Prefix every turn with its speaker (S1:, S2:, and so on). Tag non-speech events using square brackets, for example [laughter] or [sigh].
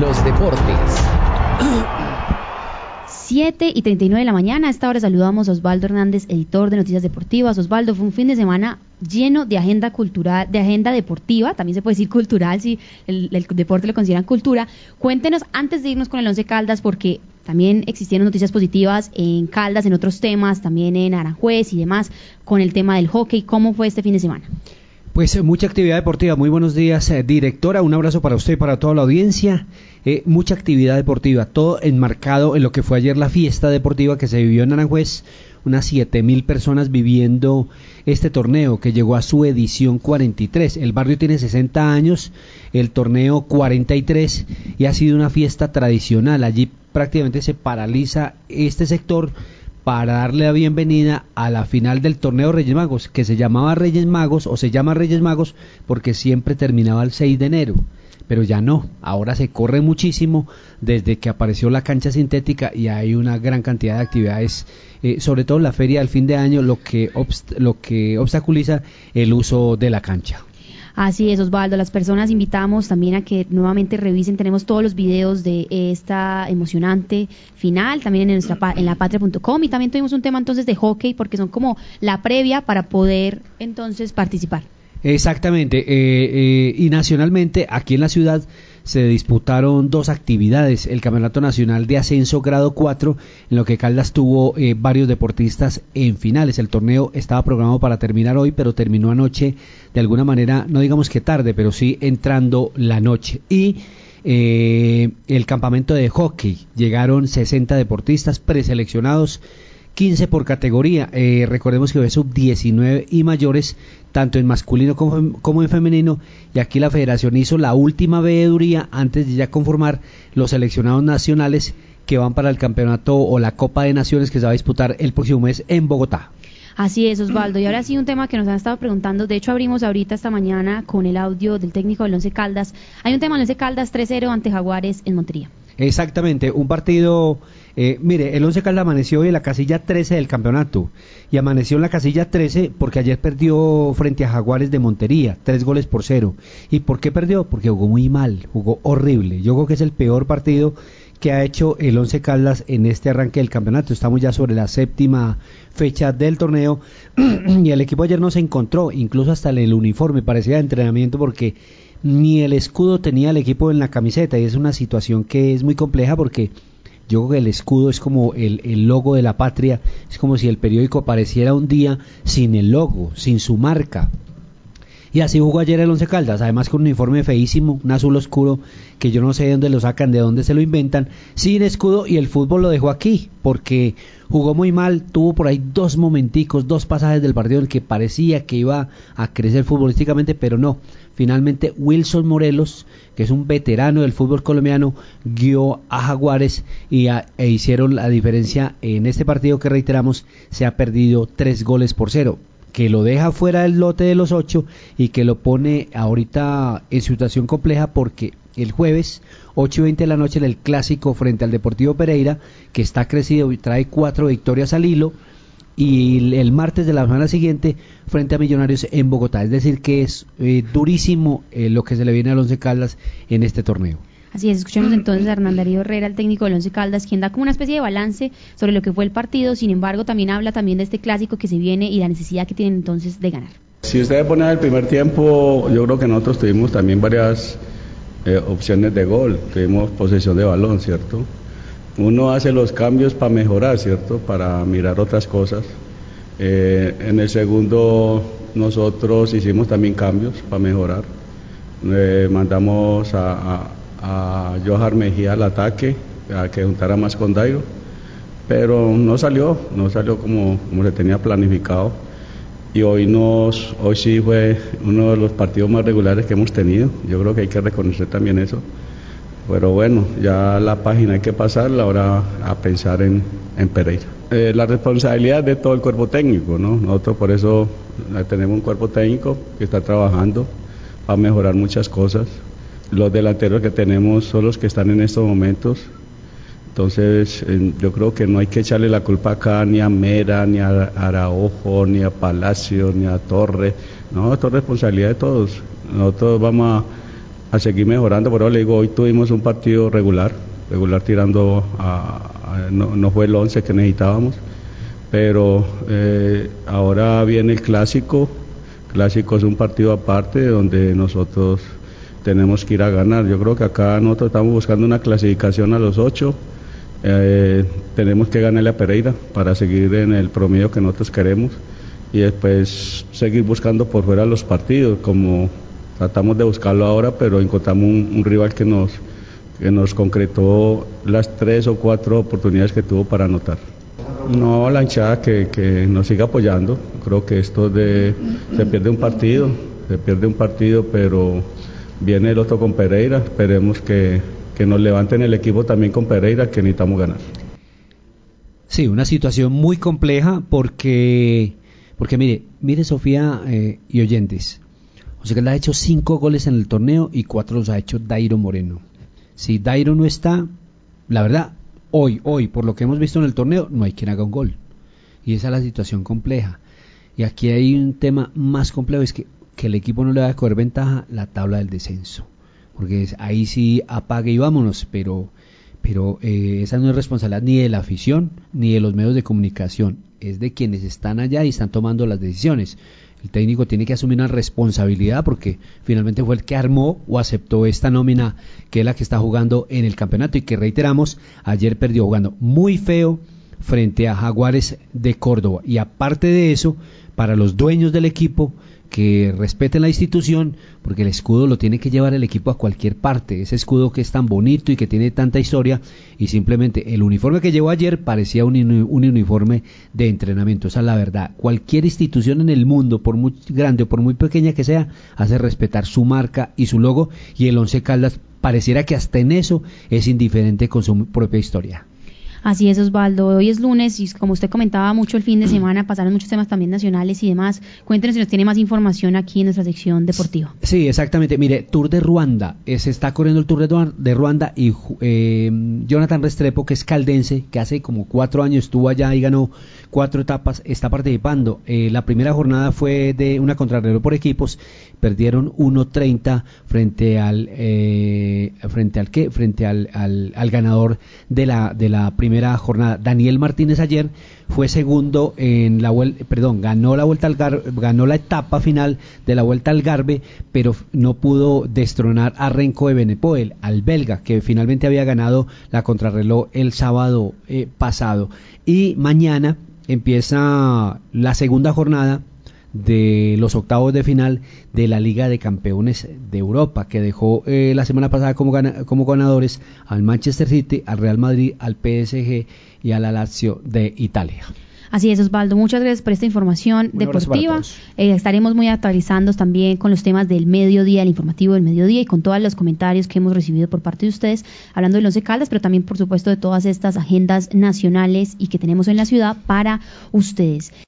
S1: los deportes.
S2: 7 y 39 de la mañana. A esta hora saludamos a Osvaldo Hernández, editor de Noticias Deportivas. Osvaldo, fue un fin de semana lleno de agenda cultural, de agenda deportiva, también se puede decir cultural si el, deporte lo consideran cultura. Cuéntenos antes de irnos con el Once Caldas, porque también existieron noticias positivas en Caldas, en otros temas, también en Aranjuez y demás, con el tema del hockey. ¿Cómo fue este fin de semana?
S3: Pues eh, mucha actividad deportiva. Muy buenos días, eh, directora. Un abrazo para usted y para toda la audiencia. Eh, mucha actividad deportiva, todo enmarcado en lo que fue ayer la fiesta deportiva que se vivió en Aranjuez. Unas siete mil personas viviendo este torneo que llegó a su edición 43. El barrio tiene 60 años, el torneo 43 y ha sido una fiesta tradicional. Allí prácticamente se paraliza este sector para darle la bienvenida a la final del torneo Reyes Magos, que se llamaba Reyes Magos o se llama Reyes Magos porque siempre terminaba el 6 de enero. Pero ya no, ahora se corre muchísimo desde que apareció la cancha sintética y hay una gran cantidad de actividades, eh, sobre todo la feria del fin de año, lo que, lo que obstaculiza el uso de la cancha.
S2: Así es, Osvaldo. Las personas invitamos también a que nuevamente revisen. Tenemos todos los videos de esta emocionante final, también en, nuestra, en lapatria.com. Y también tuvimos un tema entonces de hockey, porque son como la previa para poder entonces participar.
S3: Exactamente. Eh, eh, y nacionalmente, aquí en la ciudad, se disputaron dos actividades, el Campeonato Nacional de Ascenso Grado 4, en lo que Caldas tuvo eh, varios deportistas en finales. El torneo estaba programado para terminar hoy, pero terminó anoche de alguna manera, no digamos que tarde, pero sí entrando la noche. Y eh, el campamento de hockey, llegaron 60 deportistas preseleccionados 15 por categoría. Eh, recordemos que ve sub-19 y mayores, tanto en masculino como, en femenino. Y aquí la federación hizo la última veeduría antes de ya conformar los seleccionados nacionales que van para el campeonato o la Copa de Naciones que se va a disputar el próximo mes en Bogotá.
S2: Así es, Osvaldo. Y ahora sí, un tema que nos han estado preguntando. De hecho, abrimos ahorita esta mañana con el audio del técnico del Once Caldas. Hay un tema en Once Caldas 3-0 ante Jaguares en Montería.
S3: Exactamente, un partido, eh, mire, el Once Caldas amaneció hoy en la casilla 13 del campeonato y amaneció en la casilla 13 porque ayer perdió frente a Jaguares de Montería, tres goles por cero. ¿Y por qué perdió? Porque jugó muy mal, jugó horrible. Yo creo que es el peor partido que ha hecho el Once Caldas en este arranque del campeonato. Estamos ya sobre la séptima fecha del torneo [clears throat] y el equipo ayer no se encontró, incluso hasta el uniforme parecía de entrenamiento porque ni el escudo tenía el equipo en la camiseta y es una situación que es muy compleja porque yo creo que el escudo es como el, el, logo de la patria, es como si el periódico apareciera un día sin el logo, sin su marca. Y así jugó ayer el Once Caldas, además con un uniforme feísimo, un azul oscuro, que yo no sé de dónde lo sacan, de dónde se lo inventan, sin escudo, y el fútbol lo dejó aquí, porque jugó muy mal, tuvo por ahí dos momenticos, dos pasajes del partido en que parecía que iba a crecer futbolísticamente, pero no. Finalmente Wilson Morelos, que es un veterano del fútbol colombiano, guió a Jaguares y e hicieron la diferencia en este partido que reiteramos, se ha perdido tres goles por cero que lo deja fuera del lote de los ocho y que lo pone ahorita en situación compleja porque el jueves 8 y 20 de la noche en el clásico frente al Deportivo Pereira, que está crecido y trae cuatro victorias al hilo, y el martes de la semana siguiente frente a Millonarios en Bogotá. Es decir, que es eh, durísimo eh, lo que se le viene al Once Caldas en este torneo.
S2: Así es, escuchemos entonces a Hernán Darío Herrera, el técnico del Once Caldas, quien da como una especie de balance sobre lo que fue el partido, sin embargo también habla también de este clásico que se viene y la necesidad que tienen entonces de ganar.
S4: Si ustedes ponen el primer tiempo, yo creo que nosotros tuvimos también varias eh, opciones de gol, tuvimos posesión de balón, ¿cierto? Uno hace los cambios para mejorar, ¿cierto? Para mirar otras cosas. Eh, en el segundo nosotros hicimos también cambios para mejorar. Eh, mandamos a a Johar Mejía al ataque, a que juntara más con Dairo, pero no salió, no salió como, como se tenía planificado. Y hoy, nos, hoy sí fue uno de los partidos más regulares que hemos tenido, yo creo que hay que reconocer también eso. Pero bueno, ya la página hay que pasarla ahora a pensar en, en Pereira. Eh, la responsabilidad de todo el cuerpo técnico, ¿no? Nosotros por eso tenemos un cuerpo técnico que está trabajando para mejorar muchas cosas los delanteros que tenemos son los que están en estos momentos. Entonces, yo creo que no hay que echarle la culpa acá ni a Mera, ni a Araojo, ni a Palacio, ni a Torre. No, esto es responsabilidad de todos. Nosotros vamos a seguir mejorando. Por eso le digo, hoy tuvimos un partido regular, regular tirando a, no, no, fue el 11 que necesitábamos, pero eh, ahora viene el clásico. Clásico es un partido aparte donde nosotros tenemos que ir a ganar. Yo creo que acá nosotros estamos buscando una clasificación a los ocho. Eh, tenemos que ganarle a Pereira para seguir en el promedio que nosotros queremos y después seguir buscando por fuera los partidos, como tratamos de buscarlo ahora, pero encontramos un, rival que nos, que nos concretó las tres o cuatro oportunidades que tuvo para anotar. No, la hinchada que, que nos siga apoyando. Creo que esto de se pierde un partido, se pierde un partido, pero viene el otro con Pereira. Esperemos que, que nos levanten el equipo también con Pereira, que necesitamos ganar.
S3: Sí, una situación muy compleja porque porque mire, mire Sofía eh, y oyentes, José Carlos ha hecho cinco goles en el torneo y cuatro los ha hecho Dairo Moreno. Si Dairo no está, la verdad, hoy, hoy, por lo que hemos visto en el torneo, no hay quien haga un gol. Y esa es la situación compleja. Y aquí hay un tema más complejo, es que, que el equipo no le va a coger ventaja la tabla del descenso. Porque ahí sí apague y vámonos, pero pero eh, esa no es responsabilidad ni de la afición ni de los medios de comunicación, es de quienes están allá y están tomando las decisiones. El técnico tiene que asumir una responsabilidad porque finalmente fue el que armó o aceptó esta nómina que es la que está jugando en el campeonato y que reiteramos, ayer perdió jugando muy feo frente a Jaguares de Córdoba. Y aparte de eso, para los dueños del equipo, que respeten la institución, porque el escudo lo tiene que llevar el equipo a cualquier parte, ese escudo que es tan bonito y que tiene tanta historia, y simplemente el uniforme que llevó ayer parecía un, un uniforme de entrenamiento, esa es la verdad. Cualquier institución en el mundo, por muy grande o por muy pequeña que sea, hace respetar su marca y su logo, y el Once Caldas pareciera que hasta en eso es indiferente con su propia historia.
S2: Así es, Osvaldo. Hoy es lunes y como usted comentaba mucho el fin de semana, pasaron muchos temas también nacionales y demás. Cuéntenos si nos tiene más información aquí en nuestra sección deportiva.
S3: Sí, exactamente. Mire, Tour de Ruanda. Eh, se está corriendo el Tour de Ruanda y eh, Jonathan Restrepo, que es caldense, que hace como cuatro años estuvo allá y ganó cuatro etapas, está participando. Eh, la primera jornada fue de una contrarreloj por equipos. Perdieron 1.30 frente al frente al qué? Frente al, al, al ganador de la de la primera primera jornada. Daniel Martínez ayer fue segundo en la perdón, ganó la vuelta al ganó la etapa final de la vuelta al Garbe, pero no pudo destronar a Renko de Benepoel, al belga, que finalmente había ganado la contrarreloj el sábado eh, pasado. Y mañana empieza la segunda jornada de los octavos de final de la Liga de Campeones de Europa, que dejó eh, la semana pasada como, como ganadores al Manchester City, al Real Madrid, al PSG y al Lazio de Italia.
S2: Así es, Osvaldo. Muchas gracias por esta información deportiva. Eh, estaremos muy actualizando también con los temas del mediodía, el informativo del mediodía y con todos los comentarios que hemos recibido por parte de ustedes, hablando de los de Caldas, pero también, por supuesto, de todas estas agendas nacionales y que tenemos en la ciudad para ustedes.